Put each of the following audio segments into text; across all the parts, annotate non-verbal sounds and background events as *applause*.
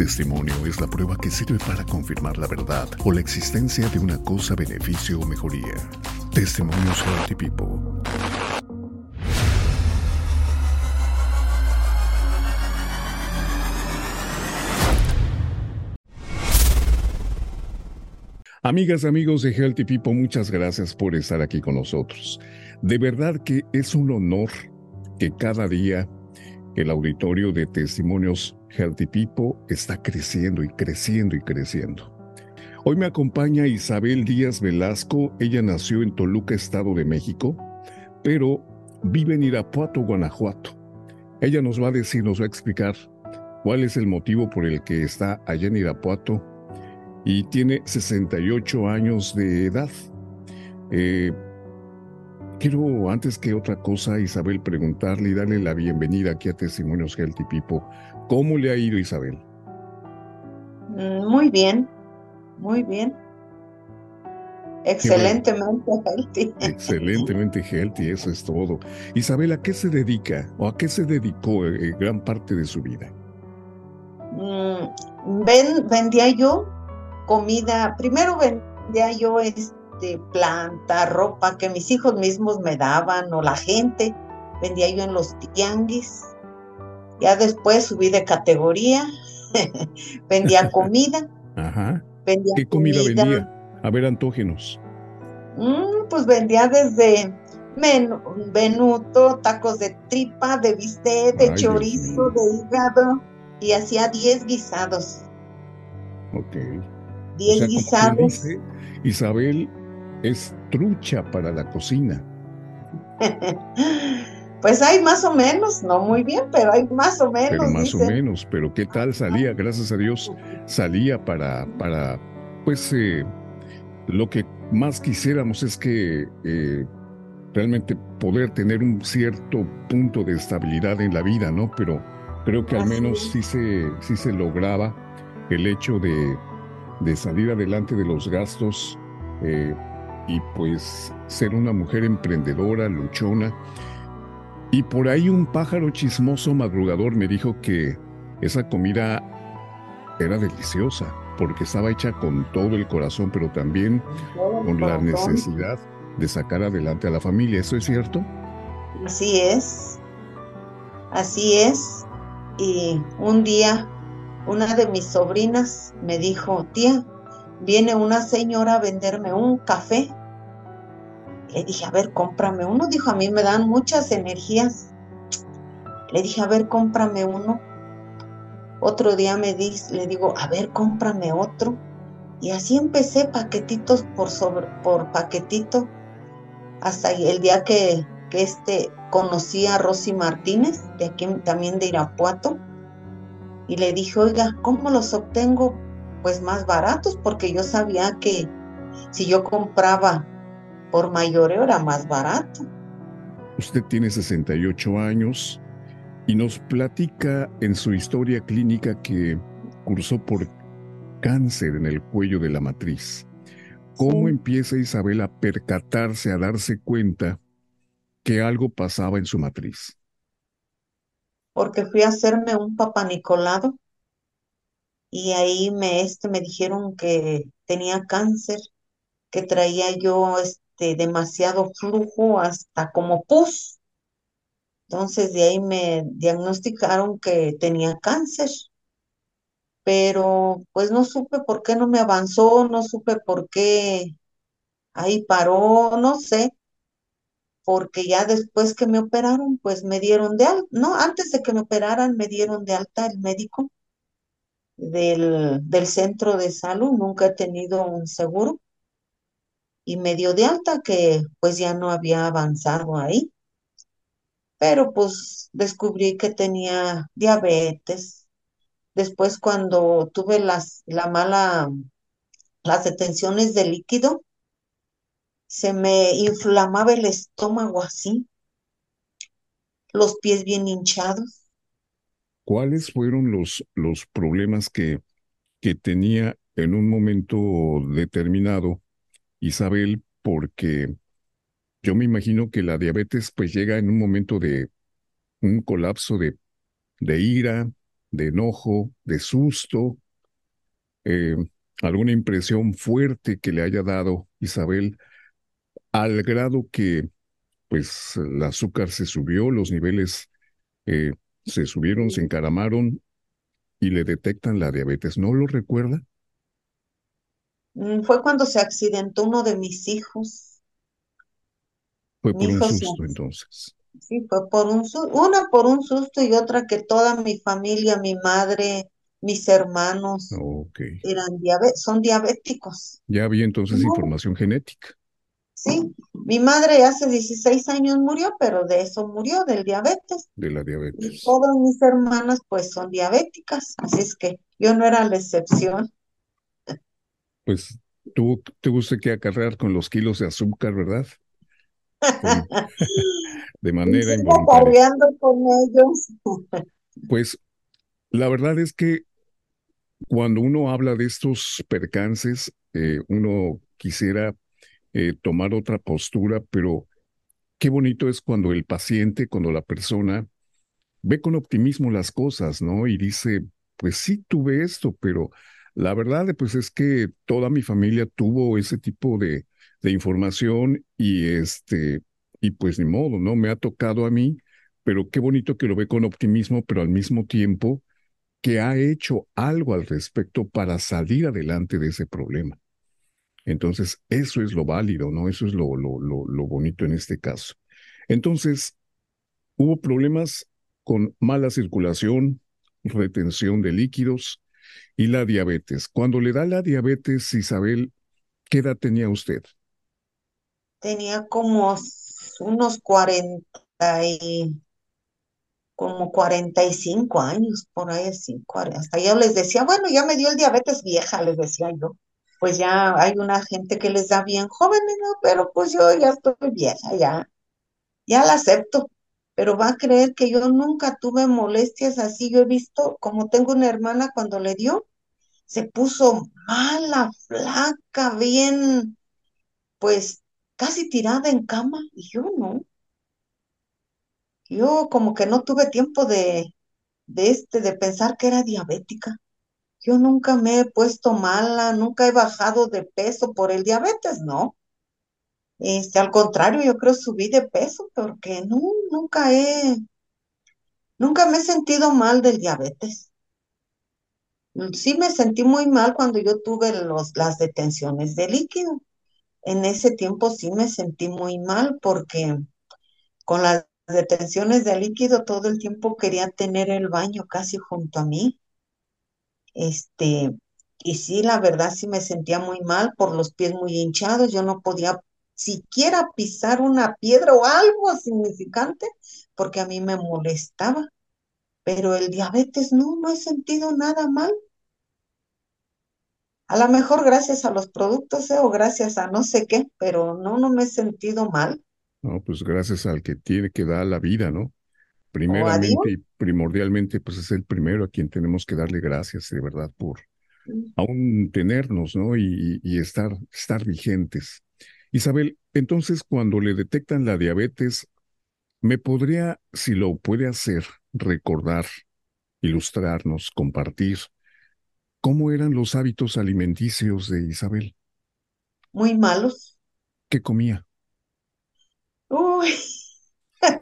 testimonio es la prueba que sirve para confirmar la verdad o la existencia de una cosa, beneficio o mejoría. Testimonios Healthy People. Amigas, amigos de Healthy People, muchas gracias por estar aquí con nosotros. De verdad que es un honor que cada día el auditorio de testimonios Healthy People está creciendo y creciendo y creciendo. Hoy me acompaña Isabel Díaz Velasco. Ella nació en Toluca, Estado de México, pero vive en Irapuato, Guanajuato. Ella nos va a decir, nos va a explicar cuál es el motivo por el que está allá en Irapuato y tiene 68 años de edad. Eh, quiero, antes que otra cosa, Isabel, preguntarle y darle la bienvenida aquí a Testimonios Healthy. ¿Cómo le ha ido, Isabel? Mm, muy bien, muy bien. Excelentemente healthy. Excelentemente healthy, eso es todo. Isabel, ¿a qué se dedica o a qué se dedicó eh, gran parte de su vida? Mm, ven, vendía yo comida, primero vendía yo este, planta, ropa que mis hijos mismos me daban o la gente, vendía yo en los tianguis ya después subí de categoría, *laughs* vendía *laughs* comida. Ajá. ¿Qué comida, vendía? A ver, antógenos. Mm, pues vendía desde menuto, tacos de tripa, de bistec, de chorizo, de hígado y hacía 10 guisados. Ok. 10 guisados. Isabel es trucha para la cocina. *laughs* Pues hay más o menos, no muy bien, pero hay más o menos. Pero más o menos, pero ¿qué tal salía? Gracias a Dios salía para, para pues, eh, lo que más quisiéramos es que eh, realmente poder tener un cierto punto de estabilidad en la vida, ¿no? Pero creo que al menos sí se, sí se lograba el hecho de, de salir adelante de los gastos eh, y pues ser una mujer emprendedora, luchona y por ahí un pájaro chismoso madrugador me dijo que esa comida era deliciosa, porque estaba hecha con todo el corazón, pero también con la necesidad de sacar adelante a la familia. ¿Eso es cierto? Así es. Así es. Y un día una de mis sobrinas me dijo, tía, viene una señora a venderme un café le dije, a ver, cómprame uno. Dijo, a mí me dan muchas energías. Le dije, a ver, cómprame uno. Otro día me di, le digo, a ver, cómprame otro. Y así empecé paquetitos por, sobre, por paquetito. Hasta el día que, que este, conocí a Rosy Martínez, de aquí también de Irapuato. Y le dije, oiga, ¿cómo los obtengo? Pues más baratos, porque yo sabía que si yo compraba por mayoreo era más barato. Usted tiene 68 años y nos platica en su historia clínica que cursó por cáncer en el cuello de la matriz. ¿Cómo empieza Isabel a percatarse, a darse cuenta que algo pasaba en su matriz? Porque fui a hacerme un papanicolado y ahí me, este, me dijeron que tenía cáncer, que traía yo este, demasiado flujo hasta como pus. Entonces de ahí me diagnosticaron que tenía cáncer, pero pues no supe por qué no me avanzó, no supe por qué ahí paró, no sé, porque ya después que me operaron, pues me dieron de alta, no, antes de que me operaran me dieron de alta el médico del, del centro de salud, nunca he tenido un seguro y me dio de alta que pues ya no había avanzado ahí. Pero pues descubrí que tenía diabetes. Después cuando tuve las, la mala, las detenciones de líquido, se me inflamaba el estómago así, los pies bien hinchados. ¿Cuáles fueron los, los problemas que, que tenía en un momento determinado Isabel, porque yo me imagino que la diabetes pues llega en un momento de un colapso de, de ira, de enojo, de susto, eh, alguna impresión fuerte que le haya dado Isabel al grado que pues el azúcar se subió, los niveles eh, se subieron, se encaramaron y le detectan la diabetes. ¿No lo recuerda? Mm, fue cuando se accidentó uno de mis hijos. Fue por un susto entonces. Sí, fue por un susto, una por un susto y otra que toda mi familia, mi madre, mis hermanos eran son diabéticos. Ya había entonces información genética. Sí, mi madre hace 16 años murió, pero de eso murió, del diabetes. De la diabetes. Y todas mis hermanas pues son diabéticas, así es que yo no era la excepción. Pues te gusta que acarrear con los kilos de azúcar, ¿verdad? *laughs* de manera involuntaria. con ellos. *laughs* pues la verdad es que cuando uno habla de estos percances, eh, uno quisiera eh, tomar otra postura, pero qué bonito es cuando el paciente, cuando la persona ve con optimismo las cosas, ¿no? Y dice, pues sí tuve esto, pero la verdad pues es que toda mi familia tuvo ese tipo de, información y este, y pues ni modo, ¿no? Me ha tocado a mí, pero qué bonito que lo ve con optimismo, pero al mismo tiempo que ha hecho algo al respecto para salir adelante de ese problema. Entonces, eso es lo válido, ¿no? Eso es lo, lo, lo, bonito en este caso. Entonces, hubo problemas con mala circulación, retención de líquidos y la diabetes. Cuando le da la diabetes, Isabel, ¿qué edad tenía usted? Tenía como unos 40 y como 45 años, por ahí así, hasta yo les decía, bueno, ya me dio el diabetes vieja, les decía yo pues ya hay una gente que les da bien jóvenes, ¿no? Pero pues yo ya estoy vieja, ya, ya la acepto. Pero va a creer que yo nunca tuve molestias así. Yo he visto, como tengo una hermana cuando le dio, se puso mala, flaca, bien, pues casi tirada en cama, y yo no. Yo como que no tuve tiempo de, de este, de pensar que era diabética. Yo nunca me he puesto mala, nunca he bajado de peso por el diabetes, ¿no? Este, al contrario, yo creo subí de peso porque no, nunca he, nunca me he sentido mal del diabetes. Sí me sentí muy mal cuando yo tuve los, las detenciones de líquido. En ese tiempo sí me sentí muy mal porque con las detenciones de líquido todo el tiempo quería tener el baño casi junto a mí. Este, y sí, la verdad sí me sentía muy mal por los pies muy hinchados, yo no podía siquiera pisar una piedra o algo significante porque a mí me molestaba. Pero el diabetes no, no he sentido nada mal. A lo mejor gracias a los productos ¿eh? o gracias a no sé qué, pero no, no me he sentido mal. No, pues gracias al que tiene que dar la vida, ¿no? Primeramente y primordialmente, pues es el primero a quien tenemos que darle gracias de verdad por mm. aún tenernos, ¿no? Y, y estar, estar vigentes. Isabel, entonces cuando le detectan la diabetes, ¿me podría, si lo puede hacer, recordar, ilustrarnos, compartir, cómo eran los hábitos alimenticios de Isabel? Muy malos. ¿Qué comía? Uy,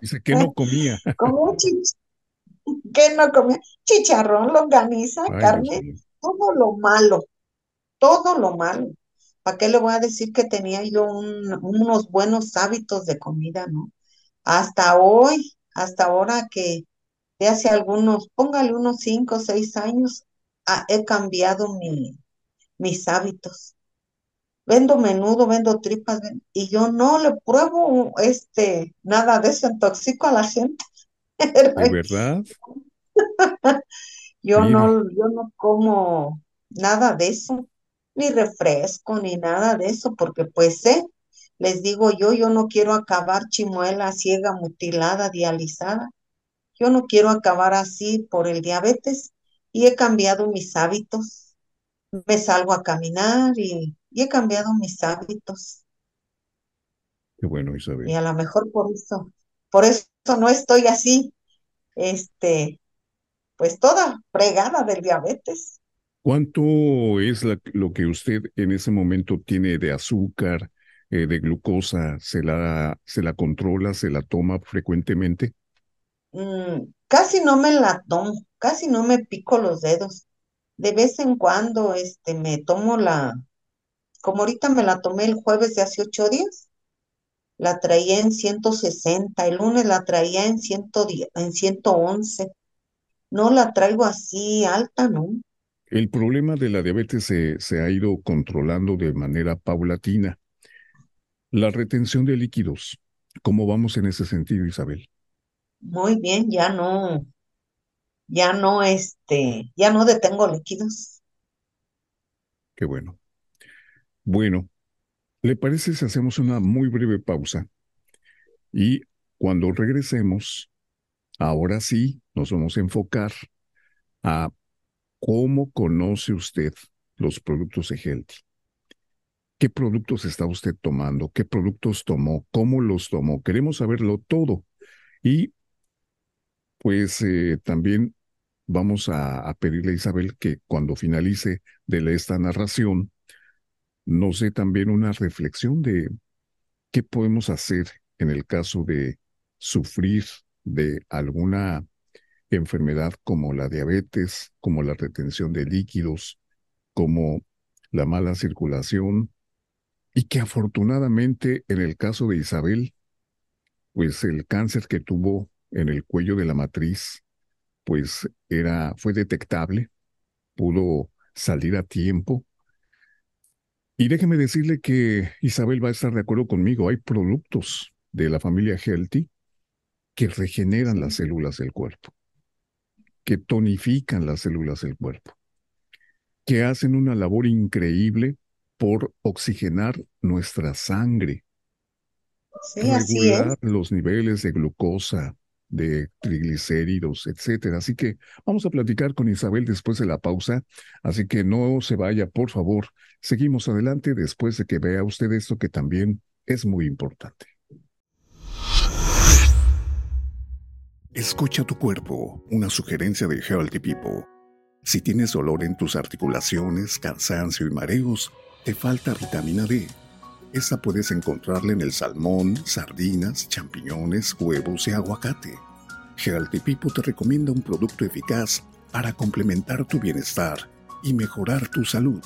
Dice que no comía. *laughs* que no comía chicharrón, longaniza, carne, todo lo malo, todo lo malo. ¿Para qué le voy a decir que tenía yo unos buenos hábitos de comida, no? Hasta hoy, hasta ahora que de hace algunos, póngale unos cinco o seis años, he cambiado mi, mis hábitos vendo menudo, vendo tripas, y yo no le pruebo este nada de eso, intoxico a la gente. *laughs* ¿De verdad? *laughs* yo no, yo no como nada de eso, ni refresco, ni nada de eso, porque pues sé, les digo yo, yo no quiero acabar chimuela, ciega, mutilada, dializada. Yo no quiero acabar así por el diabetes y he cambiado mis hábitos. Me salgo a caminar y y he cambiado mis hábitos. Qué bueno, Isabel. Y a lo mejor por eso, por eso no estoy así, este, pues toda fregada del diabetes. ¿Cuánto es lo que usted en ese momento tiene de azúcar, eh, de glucosa? ¿Se la, ¿Se la controla, se la toma frecuentemente? Mm, casi no me la tomo, casi no me pico los dedos. De vez en cuando este, me tomo la, como ahorita me la tomé el jueves de hace ocho días, la traía en 160, el lunes la traía en, 110, en 111. No la traigo así alta, ¿no? El problema de la diabetes se, se ha ido controlando de manera paulatina. La retención de líquidos, ¿cómo vamos en ese sentido, Isabel? Muy bien, ya no, ya no, este, ya no detengo líquidos. Qué bueno. Bueno, ¿le parece si hacemos una muy breve pausa? Y cuando regresemos, ahora sí nos vamos a enfocar a cómo conoce usted los productos de Healthy. ¿Qué productos está usted tomando? ¿Qué productos tomó? ¿Cómo los tomó? Queremos saberlo todo. Y pues eh, también vamos a, pedirle a Isabel que cuando finalice de esta narración, no sé, también una reflexión de qué podemos hacer en el caso de sufrir de alguna enfermedad como la diabetes, como la retención de líquidos, como la mala circulación, y que afortunadamente en el caso de Isabel, pues el cáncer que tuvo en el cuello de la matriz, pues era, fue detectable, pudo salir a tiempo y déjeme decirle que Isabel va a estar de acuerdo conmigo. Hay productos de la familia Healthy que regeneran las células del cuerpo, que tonifican las células del cuerpo, que hacen una labor increíble por oxigenar nuestra sangre, regular los niveles de glucosa, de triglicéridos, etcétera. Así que vamos a platicar con Isabel después de la pausa, así que no se vaya, por favor. Seguimos adelante después de que vea usted esto que también es muy importante. Escucha tu cuerpo, una sugerencia de Healthy People. Si tienes dolor en tus articulaciones, cansancio y mareos, te falta vitamina D. Esta puedes encontrarla en el salmón, sardinas, champiñones, huevos y aguacate. Healthy te recomienda un producto eficaz para complementar tu bienestar y mejorar tu salud.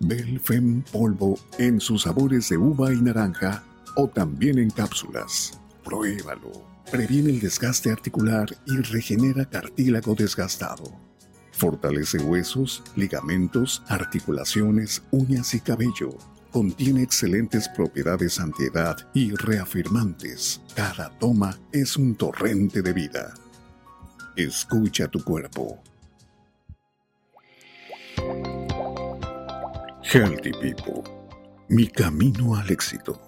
Belfem polvo en sus sabores de uva y naranja o también en cápsulas. Pruébalo. Previene el desgaste articular y regenera cartílago desgastado. Fortalece huesos, ligamentos, articulaciones, uñas y cabello Contiene excelentes propiedades antiedad y reafirmantes. Cada toma es un torrente de vida. Escucha tu cuerpo. Healthy People. Mi camino al éxito.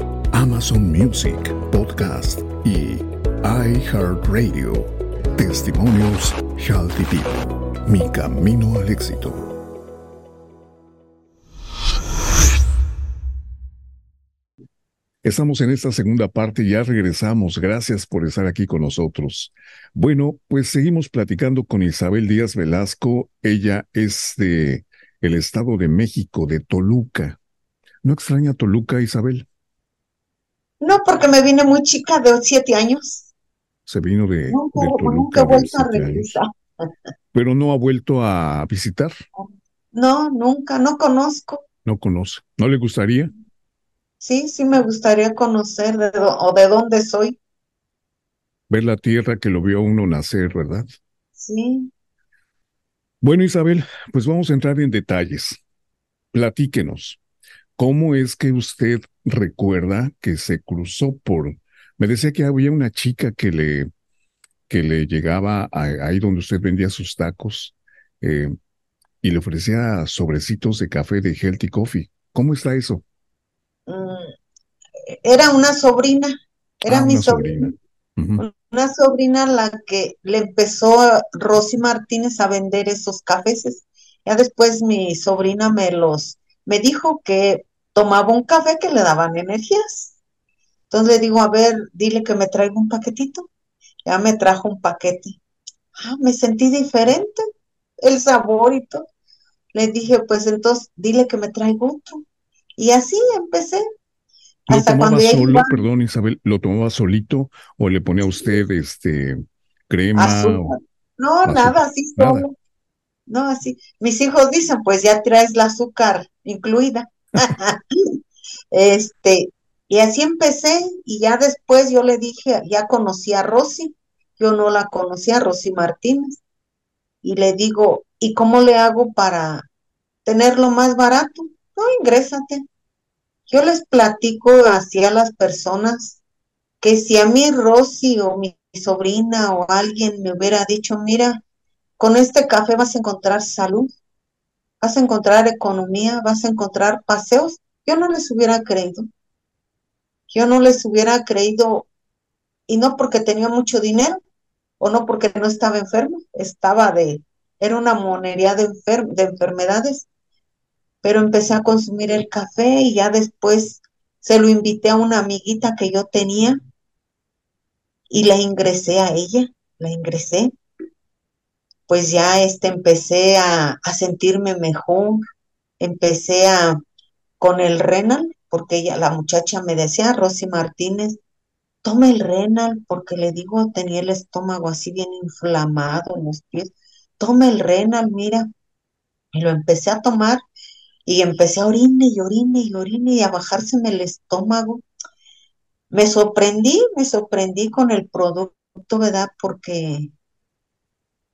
Amazon Music, Podcast y iHeartRadio. Testimonios Healthy People. Mi camino al éxito. Estamos en esta segunda parte, ya regresamos. Gracias por estar aquí con nosotros. Bueno, pues seguimos platicando con Isabel Díaz Velasco. Ella es de el Estado de México, de Toluca. ¿No extraña Toluca, Isabel? No, porque me vine muy chica, de siete años. Se vino de, Toluca. Nunca he vuelto a regresar. Pero no ha vuelto a visitar. No, nunca, no conozco. No conoce. ¿No le gustaría? Sí, sí me gustaría conocer de o de dónde soy. Ver la tierra que lo vio uno nacer, ¿verdad? Sí. Bueno, Isabel, pues vamos a entrar en detalles. Platíquenos. ¿Cómo es que usted recuerda que se cruzó por... Me decía que había una chica que le, que le llegaba ahí donde usted vendía sus tacos eh, y le ofrecía sobrecitos de café de Healthy Coffee. ¿Cómo está eso? Mm, era una sobrina, era ah, mi sobrina. Una sobrina la que le empezó Rosy Martínez a vender esos cafés. Ya después mi sobrina me los, me dijo que tomaba un café que le daban energías. Entonces le digo, a ver, dile que me traiga un paquetito. Ya me trajo un paquete. Ah, me sentí diferente, el sabor y todo. Le dije, pues entonces dile que me traiga otro. Y así empecé. ¿Lo tomaba solo, perdón Isabel, lo tomaba solito o le ponía a usted este crema? no, nada, así solo. No, así. Mis hijos dicen, pues ya traes la azúcar incluida. *laughs* este, y así empecé, y ya después yo le dije, ya conocí a Rosy, yo no la conocía, Rosy Martínez, y le digo, ¿y cómo le hago para tenerlo más barato? No, ingrésate. Yo les platico así a las personas que si a mí Rosy o mi sobrina o alguien me hubiera dicho, mira, con este café vas a encontrar salud, vas a encontrar economía, vas a encontrar paseos, yo no les hubiera creído. Yo no les hubiera creído, y no porque tenía mucho dinero, o no porque no estaba enfermo, estaba de, era una monería de, de enfermedades, pero empecé a consumir el café y ya después se lo invité a una amiguita que yo tenía y la ingresé a ella, la ingresé. Pues ya este, empecé a, a sentirme mejor, empecé a con el renal, porque ella, la muchacha me decía, Rosy Martínez, tome el renal, porque le digo, tenía el estómago así bien inflamado en los pies, tome el renal, mira. Y lo empecé a tomar y empecé a orine y orine y orine y a bajárseme el estómago. Me sorprendí, me sorprendí con el producto, ¿verdad? Porque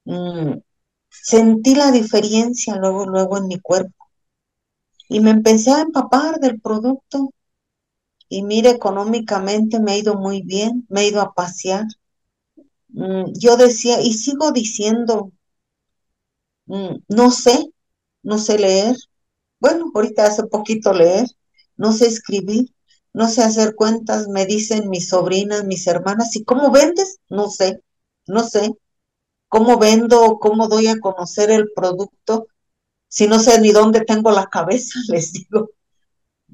mm, sentí la diferencia luego, luego en mi cuerpo. Y me empecé a empapar del producto. Y mire, económicamente me ha ido muy bien, me he ido a pasear. Mm, yo decía, y sigo diciendo, mm, no sé, no sé leer, bueno, ahorita hace poquito leer, no sé escribir, no sé hacer cuentas, me dicen mis sobrinas, mis hermanas, ¿y cómo vendes? No sé, no sé. ¿Cómo vendo? ¿Cómo doy a conocer el producto? Si no sé ni dónde tengo la cabeza, *laughs* les digo.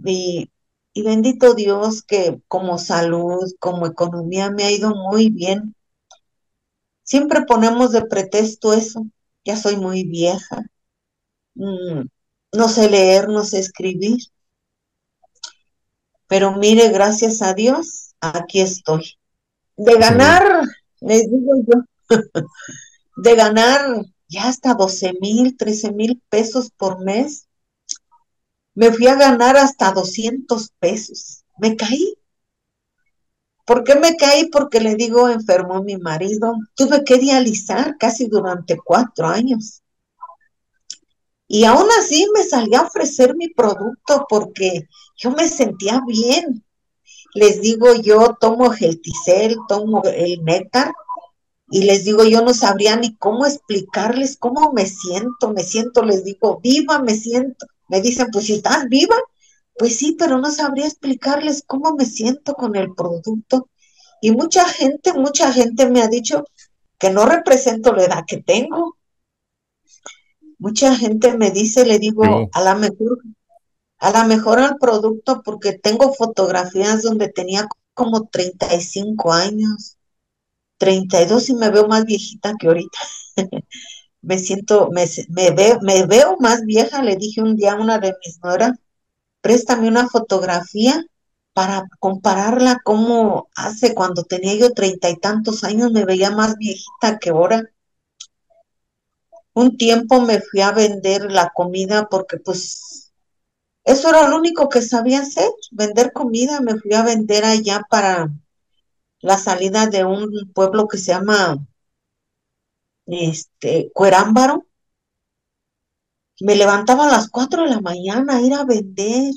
Y, y bendito Dios que como salud, como economía me ha ido muy bien. Siempre ponemos de pretexto eso. Ya soy muy vieja. Mm, no sé leer, no sé escribir. Pero mire, gracias a Dios, aquí estoy. De ganar, les digo yo, de ganar ya hasta 12 mil, 13 mil pesos por mes, me fui a ganar hasta 200 pesos. Me caí. ¿Por qué me caí? Porque le digo, enfermó mi marido. Tuve que dializar casi durante cuatro años. Y aún así me salí a ofrecer mi producto porque yo me sentía bien. Les digo, yo tomo Gelticel, tomo el néctar y les digo, yo no sabría ni cómo explicarles cómo me siento, me siento, les digo, viva, me siento. Me dicen, pues si estás viva, pues sí, pero no sabría explicarles cómo me siento con el producto. Y mucha gente, mucha gente me ha dicho que no represento la edad que tengo, mucha gente me dice, le digo, a la mejor, a la mejor al producto, porque tengo fotografías donde tenía como 35 años, 32 y me veo más viejita que ahorita. *laughs* me siento, me, veo, me veo más vieja, le dije un día a una de mis nueras, préstame una fotografía para compararla como hace cuando tenía yo treinta y tantos años, me veía más viejita que ahora. Un tiempo me fui a vender la comida porque pues eso era lo único que sabía hacer, vender comida. Me fui a vender allá para la salida de un pueblo que se llama este Cuerámbaro. Me levantaba a las cuatro de la mañana a ir a vender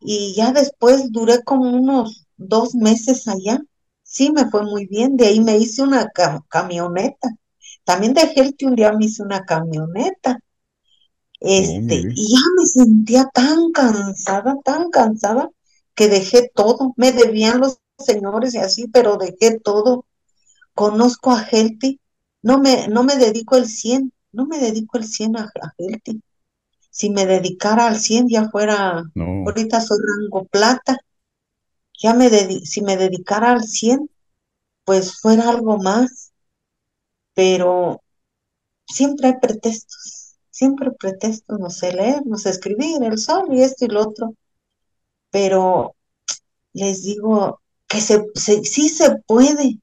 y ya después duré como unos dos meses allá Sí, me fue muy bien. De ahí me hice una camioneta. También de Healthy un día me hice una camioneta. Este, y ya me sentía tan cansada, tan cansada, que dejé todo. Me debían los señores y así, pero dejé todo. Conozco a Healthy. No me, no me dedico el 100, no me dedico el 100 a, a. Si me dedicara al 100 ya fuera, ahorita soy rango plata ya me si me dedicara al 100, pues fuera algo más, pero siempre hay pretextos, siempre hay pretextos, no sé leer, no sé escribir, el sol y esto y lo otro, pero les digo que se, sí se puede,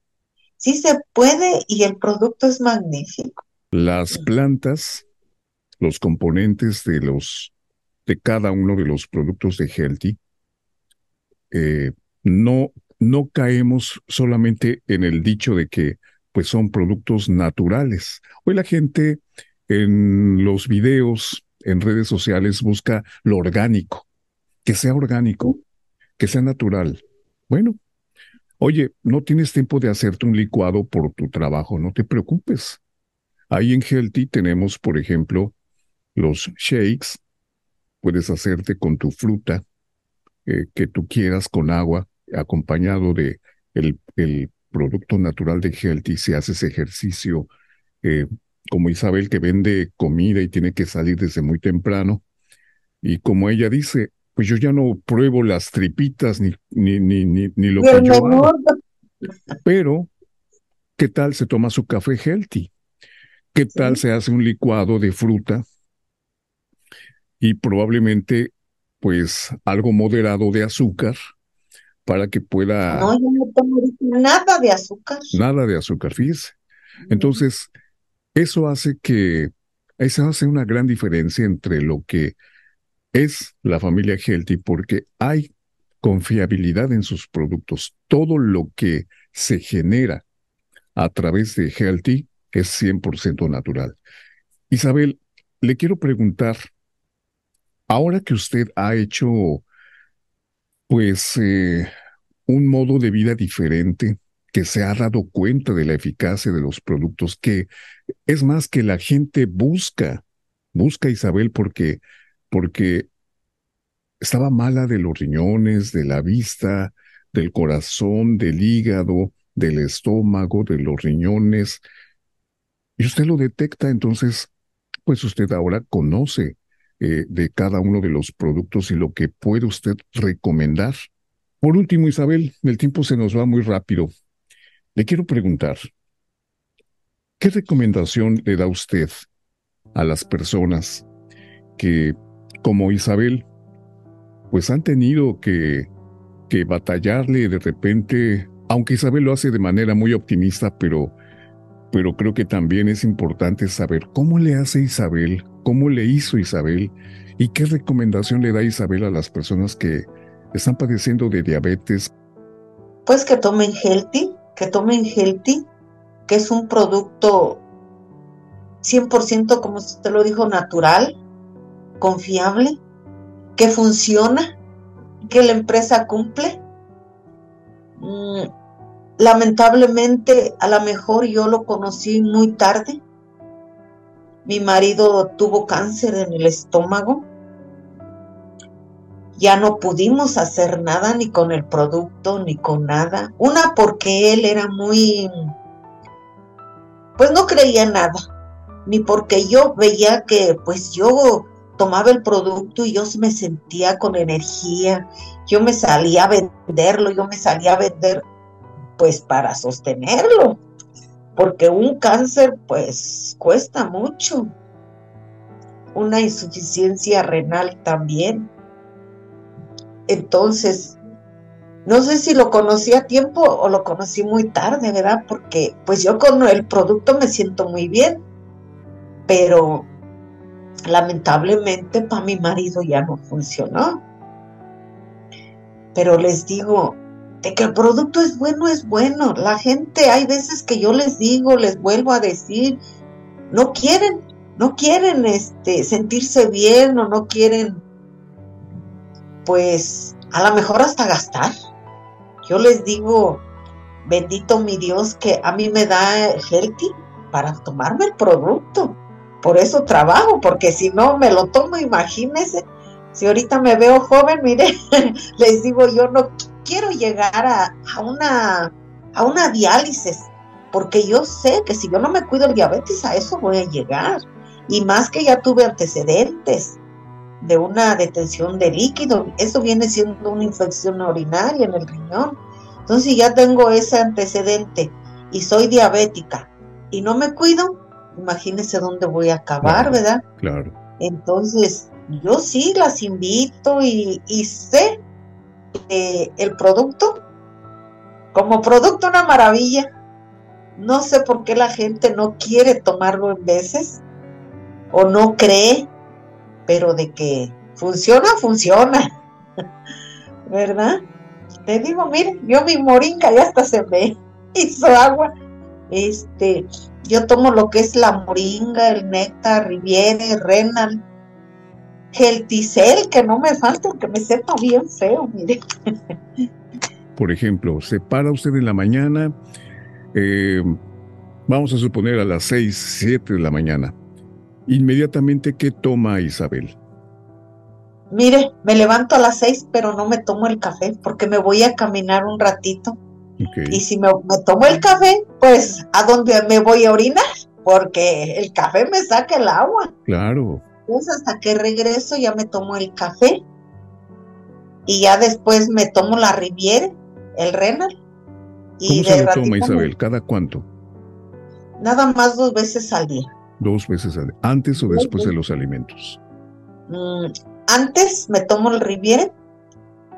sí se puede y el producto es magnífico. Las plantas, los componentes de los de cada uno de los productos de Healthy eh, no, no caemos solamente en el dicho de que pues son productos naturales. Hoy la gente en los videos, en redes sociales, busca lo orgánico, que sea orgánico, que sea natural. Bueno, oye, no tienes tiempo de hacerte un licuado por tu trabajo, no te preocupes. Ahí en Healthy tenemos, por ejemplo, los shakes. Puedes hacerte con tu fruta eh, que tú quieras con agua acompañado de el, producto natural de Healthy, si haces ejercicio, eh, como Isabel que vende comida y tiene que salir desde muy temprano, y como ella dice, pues yo ya no pruebo las tripitas ni, ni, ni, ni, lo que yo hago. Pero, ¿qué tal se toma su café healthy? ¿Qué tal se hace un licuado de fruta? Y probablemente, pues, algo moderado de azúcar para que pueda... No, yo no tomo nada de azúcar. Nada de azúcar, fíjese. Entonces, eso hace que, eso hace una gran diferencia entre lo que es la familia Healthy, porque hay confiabilidad en sus productos. Todo lo que se genera a través de Healthy es 100% natural. Isabel, le quiero preguntar, ahora que usted ha hecho pues eh, un modo de vida diferente, que se ha dado cuenta de la eficacia de los productos, que es más que la gente busca, busca Isabel porque, porque estaba mala de los riñones, de la vista, del corazón, del hígado, del estómago, de los riñones. Y usted lo detecta, entonces, pues usted ahora conoce eh, de cada uno de los productos y lo que puede usted recomendar. Por último, Isabel, el tiempo se nos va muy rápido. Le quiero preguntar, ¿qué recomendación le da usted a las personas que, como Isabel, pues han tenido que, que batallarle de repente, aunque Isabel lo hace de manera muy optimista, pero, pero creo que también es importante saber cómo le hace Isabel cómo le hizo Isabel y qué recomendación le da Isabel a las personas que están padeciendo de diabetes. Pues que tomen Healthy, que tomen Healthy, que es un producto 100%, como usted lo dijo, natural, confiable, que funciona, que la empresa cumple. Mm, lamentablemente, a lo mejor yo lo conocí muy tarde, mi marido tuvo cáncer en el estómago. Ya no pudimos hacer nada ni con el producto ni con nada. Una porque él era muy, pues no creía nada. Ni porque yo veía que pues yo tomaba el producto y yo me sentía con energía. Yo me salía a venderlo, yo me salía a vender pues para sostenerlo porque un cáncer pues cuesta mucho. Una insuficiencia renal también. Entonces, no sé si lo conocí a tiempo o lo conocí muy tarde, ¿verdad? Porque pues yo con el producto me siento muy bien, pero lamentablemente para mi marido ya no funcionó. Pero les digo, de que el producto es bueno, es bueno. La gente, hay veces que yo les digo, les vuelvo a decir, no quieren, no quieren este, sentirse bien o no quieren, pues, a lo mejor hasta gastar. Yo les digo, bendito mi Dios que a mí me da healthy para tomarme el producto. Por eso trabajo, porque si no me lo tomo, imagínense, si ahorita me veo joven, mire, *laughs* les digo, yo no quiero llegar a, a, una, a una diálisis, porque yo sé que si yo no me cuido el diabetes, a eso voy a llegar. Y más que ya tuve antecedentes de una detención de líquido, eso viene siendo una infección urinaria en el riñón. Entonces, si ya tengo ese antecedente y soy diabética y no me cuido, imagínense dónde voy a acabar, ¿verdad? Claro. Entonces, yo sí las invito y, sé que el producto, como producto una maravilla, no sé por qué la gente no quiere tomarlo en veces o no cree, pero de que funciona, funciona, *laughs* ¿verdad? Te digo, miren, yo mi moringa ya hasta se me *laughs* hizo agua. Este, yo tomo lo que es la moringa, el néctar, riviere, renal, gelticel, que no me falta, que me sepa bien feo, mire. Por ejemplo, se para usted en la mañana, eh, vamos a suponer a las 6, 7 de la mañana. Inmediatamente, ¿qué toma Isabel? Mire, me levanto a las 6, pero no me tomo el café porque me voy a caminar un ratito. Y si me, tomo el café, pues a dónde me voy a orinar, porque el café me saca el agua. Claro. Pues hasta que regreso ya me tomo el café y ya después me tomo la Riviera, el Renal. Y ¿Cómo se lo toma Isabel? ¿Cada cuánto? Nada más dos veces al día. Dos veces al día. ¿Antes o después de los alimentos? Mm, antes me tomo el Riviera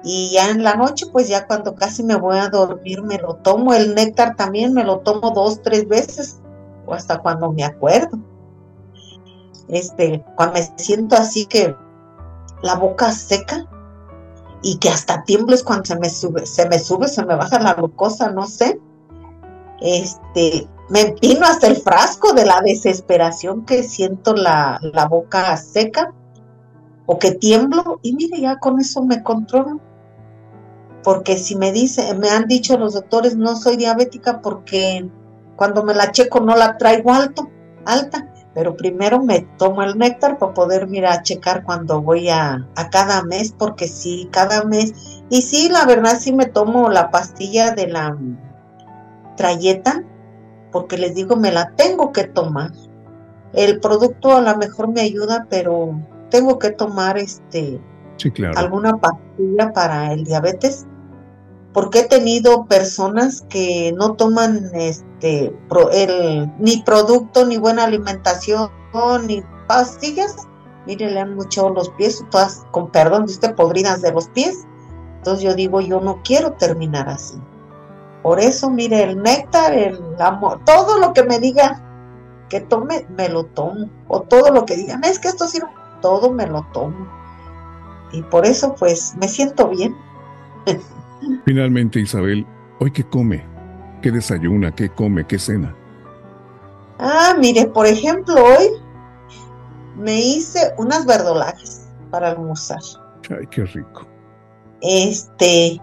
y ya en la noche, pues ya cuando casi me voy a dormir, me lo tomo. El néctar también me lo tomo dos, tres veces, o hasta cuando me acuerdo. Este, cuando me siento así que la boca seca y que hasta tiembles cuando se me sube, se me sube, se me baja la glucosa, no sé. Este, me empino hasta el frasco de la desesperación que siento la, la boca seca o que tiemblo y mire, ya con eso me controlo porque si me dice, me han dicho los doctores, no soy diabética porque cuando me la checo no la traigo alto, alta, pero primero me tomo el néctar para poder mirar, checar cuando voy a, a cada mes, porque sí, cada mes, y sí, la verdad sí me tomo la pastilla de la trayeta, porque les digo, me la tengo que tomar. El producto a lo mejor me ayuda, pero tengo que tomar este alguna pastilla para el diabetes porque he tenido personas que no toman este ni producto, ni buena alimentación, ni pastillas. Mire, le han muchado los pies, todas, con perdón de podridas de los pies. Entonces yo digo, yo no quiero terminar así. Por eso, mire, el néctar, el amor, todo lo que me diga que tome, me lo tomo. O todo lo que digan, es que esto sirve, todo me lo tomo. Y por eso, pues, me siento bien. *laughs* Finalmente, Isabel, ¿hoy qué come? ¿Qué desayuna? ¿Qué come? ¿Qué cena? Ah, mire, por ejemplo, hoy me hice unas verdolajes para almorzar. Ay, qué rico. Este,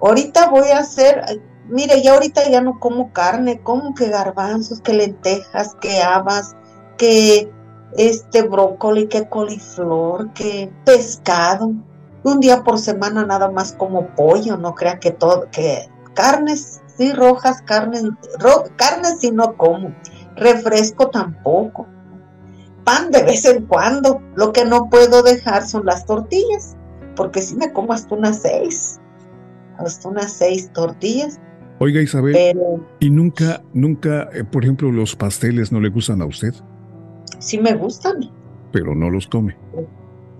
ahorita voy a hacer, mire, ya ahorita ya no como carne, como que garbanzos, que lentejas, que habas, que este brócoli, que coliflor, que pescado un día por semana nada más como pollo, no crea que todo, que carnes, sí, rojas, carnes, carnes sí no como, refresco tampoco, pan de vez en cuando, lo que no puedo dejar son las tortillas, porque si me como hasta unas seis, hasta unas seis tortillas. Oiga Isabel, ¿y nunca, nunca, eh, por ejemplo, los pasteles no le gustan a usted? Sí me gustan. Pero no los come.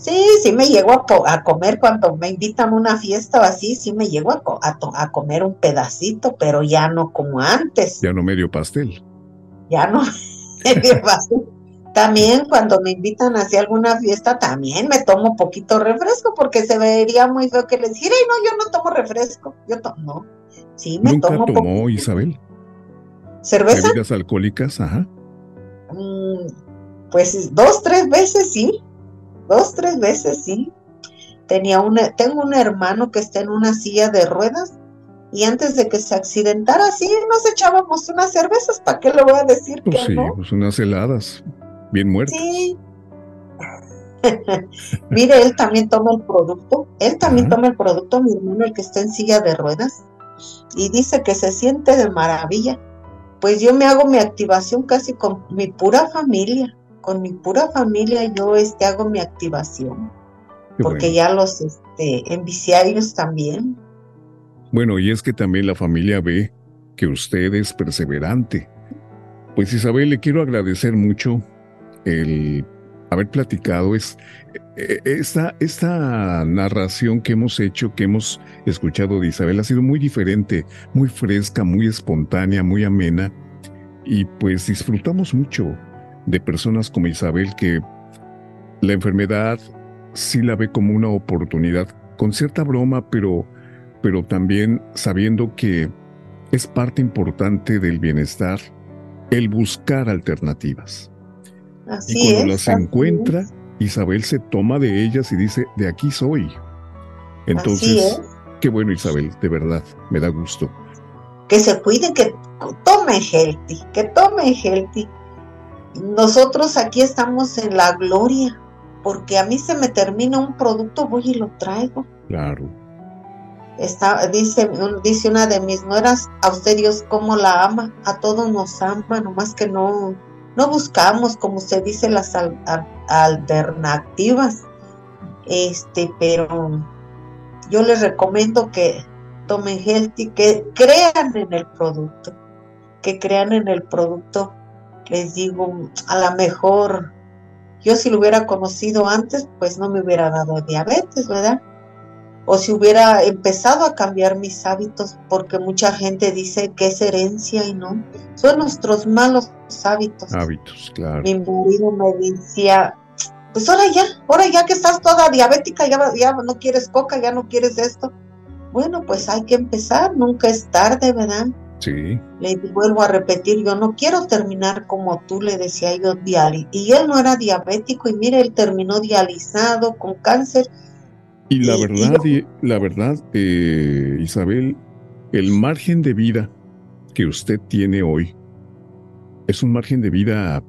Sí, sí me llego a, comer cuando me invitan a una fiesta o así, sí me llego a, a, comer un pedacito, pero ya no como antes. Ya no medio pastel. Ya no *laughs* medio pastel. También cuando me invitan hacia alguna fiesta, también me tomo poquito refresco, porque se vería muy feo que les dijera, no, yo no tomo refresco. Yo tomo, no. Sí, me ¿Nunca tomo tomó Isabel? ¿Cerveza? ¿Bebidas alcohólicas? Ajá. Mm, pues dos, tres veces sí dos, tres veces, sí. Tenía una, tengo un hermano que está en una silla de ruedas y antes de que se accidentara, sí, nos echábamos unas cervezas, ¿para qué le voy a decir pues que sí, no? pues unas heladas, bien muertas. Sí. *laughs* Mire, él también toma el producto, él también Ajá. toma el producto, mi hermano, el que está en silla de ruedas, y dice que se siente de maravilla. Pues yo me hago mi activación casi con mi pura familia, con mi pura familia yo este hago mi activación, Qué porque bueno. ya los este ellos también. Bueno, y es que también la familia ve que usted es perseverante. Pues Isabel, le quiero agradecer mucho el haber platicado. Es, eh, esta, esta narración que hemos hecho, que hemos escuchado de Isabel, ha sido muy diferente, muy fresca, muy espontánea, muy amena. Y pues disfrutamos mucho de personas como Isabel que la enfermedad sí la ve como una oportunidad, con cierta broma, pero pero también sabiendo que es parte importante del bienestar el buscar alternativas. Así y cuando es. las encuentra, es, Isabel se toma de ellas y dice, de aquí soy. Entonces, es. qué bueno Isabel, de verdad, me da gusto. que se cuiden, que tomen healthy, que tomen healthy. Nosotros aquí estamos en la gloria, porque a mí se me termina un producto, voy y lo traigo. Claro, Está, dice, dice una de mis nueras, a usted Dios cómo la ama, a todos nos ama, nomás que no, no buscamos, como se dice, las al- al- alternativas. Este, pero yo les recomiendo que tomen healthy, que crean en el producto, que crean en el producto. Les digo, a lo mejor yo si lo hubiera conocido antes, pues no me hubiera dado diabetes, ¿verdad? O si hubiera empezado a cambiar mis hábitos, porque mucha gente dice que es herencia y no, son nuestros malos hábitos. hábitos, claro. Mi marido me decía, pues ahora ya, ahora ya que estás toda diabética, ya, ya no quieres coca, ya no quieres esto. Bueno, pues hay que empezar, nunca es tarde, ¿verdad? Sí, Le vuelvo a repetir, yo no quiero terminar como tú, le decía yo, diali Y él no era diabético y mire, él terminó dializado con cáncer. y la Y- y verdad, yo- y- la verdad, eh, Isabel, el margen de vida que usted tiene hoy es un margen de vida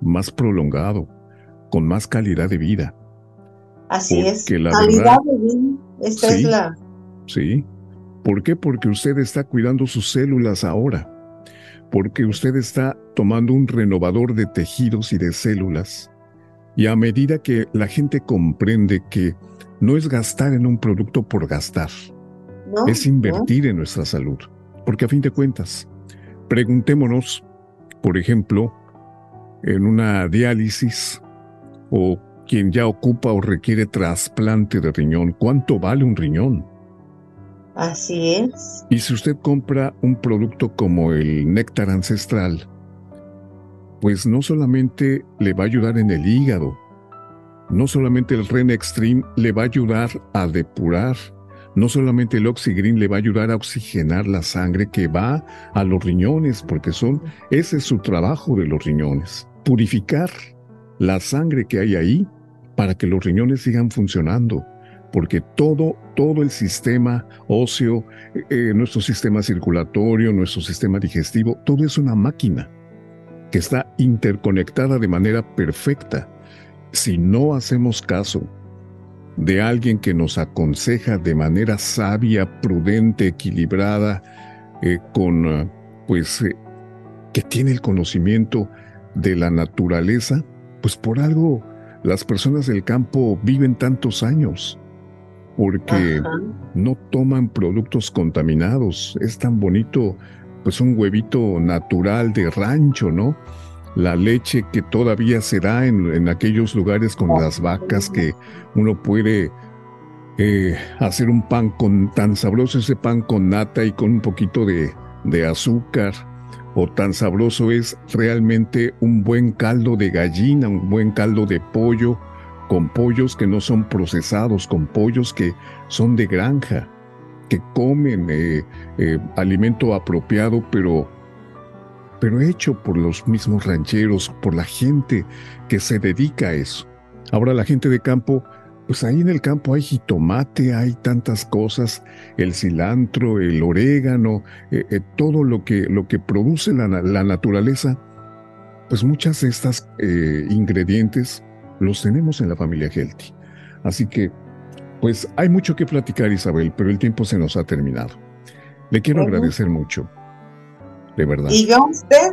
más prolongado, con más calidad de vida. Así es, Porque la calidad verdad- de vida, esa Sí. es la... ¿Sí? ¿Por qué? Porque usted está cuidando sus células ahora. Porque usted está tomando un renovador de tejidos y de células. Y a medida que la gente comprende que no es gastar en un producto por gastar, ¿no? es invertir en nuestra salud. Porque a fin de cuentas, preguntémonos, por ejemplo, en una diálisis o quien ya ocupa o requiere trasplante de riñón, ¿cuánto vale un riñón? Así es. Y si usted compra un producto como el néctar ancestral, pues no solamente le va a ayudar en el hígado, no solamente el Ren Extreme le va a ayudar a depurar, no solamente el Oxygreen le va a ayudar a oxigenar la sangre que va a los riñones, porque son, ese es su trabajo de los riñones, purificar la sangre que hay ahí para que los riñones sigan funcionando porque todo, todo el sistema óseo, eh, nuestro sistema circulatorio, nuestro sistema digestivo, todo es una máquina que está interconectada de manera perfecta. Si no hacemos caso de alguien que nos aconseja de manera sabia, prudente, equilibrada, eh, con, pues, eh, que tiene el conocimiento de la naturaleza, pues por algo las personas del campo viven tantos años porque Ajá. no toman productos contaminados. Es tan bonito, pues un huevito natural de rancho, ¿no? La leche que todavía se da en, en aquellos lugares con las vacas que uno puede eh, hacer un pan con tan sabroso ese pan con nata y con un poquito de, de azúcar. O tan sabroso es realmente un buen caldo de gallina, un buen caldo de pollo, con pollos que no son procesados, con pollos que son de granja, que comen eh, eh, alimento apropiado, pero, pero hecho por los mismos rancheros, por la gente que se dedica a eso. Ahora la gente de campo pues ahí en el campo hay jitomate, hay tantas cosas, el cilantro, el orégano, eh, todo lo que, lo que produce la, naturaleza, pues muchas de estas ingredientes los tenemos en la familia Healthy. Así que, pues hay mucho que platicar, Isabel, pero el tiempo se nos ha terminado. Le quiero agradecer mucho, de verdad. Y yo a usted,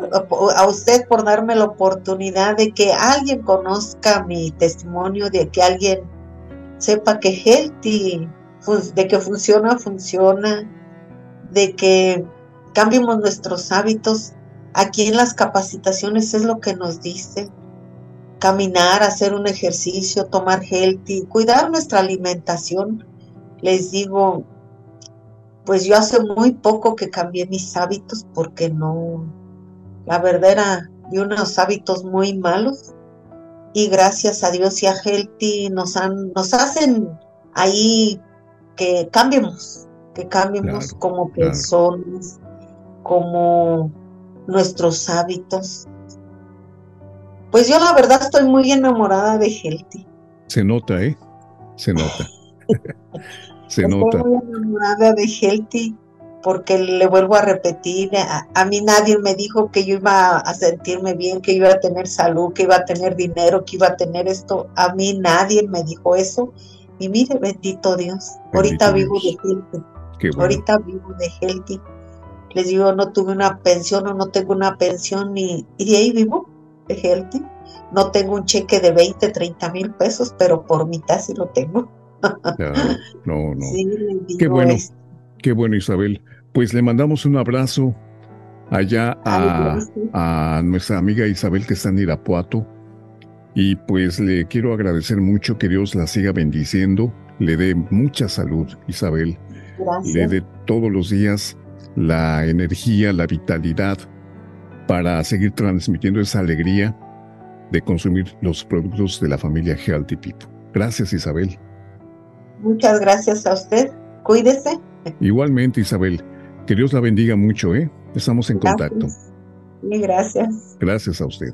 a usted por darme la oportunidad de que alguien conozca mi testimonio, de que alguien sepa que Healthy, de que funciona, funciona, de que cambiemos nuestros hábitos. Aquí en las capacitaciones es lo que nos dice. Caminar, hacer un ejercicio, tomar healthy, cuidar nuestra alimentación. Les digo, pues yo hace muy poco que cambié mis hábitos porque no, la verdad era de unos hábitos muy malos y gracias a Dios y a Healthy nos, han, nos hacen ahí que cambiemos, que cambiemos como personas, como nuestros hábitos. Pues yo la verdad estoy muy enamorada de Healthy. Se nota, ¿eh? Se nota. *laughs* Se nota. Estoy muy enamorada de Healthy porque le vuelvo a repetir, a, mí nadie me dijo que yo iba a sentirme bien, que iba a tener salud, que iba a tener dinero, que iba a tener esto. A mí nadie me dijo eso. Y mire, bendito Dios, ahorita vivo de healthy. Ahorita vivo de healthy. Les digo, no tuve una pensión o no tengo una pensión y, y de ahí vivo healthy. No tengo un cheque de 20, 30 mil pesos, pero por mitad sí lo tengo. no, no. Qué bueno. Qué bueno, Isabel. Pues le mandamos un abrazo allá a, nuestra amiga Isabel que está en Irapuato. Y pues le quiero agradecer mucho que Dios la siga bendiciendo, le dé mucha salud, Isabel. Le dé todos los días la energía, la vitalidad para seguir transmitiendo esa alegría de consumir los productos de la familia Healthy People. Gracias, Isabel. Muchas gracias a usted. Cuídese. Igualmente, Isabel. Que Dios la bendiga mucho, ¿eh? Estamos en contacto. Gracias. Gracias a usted.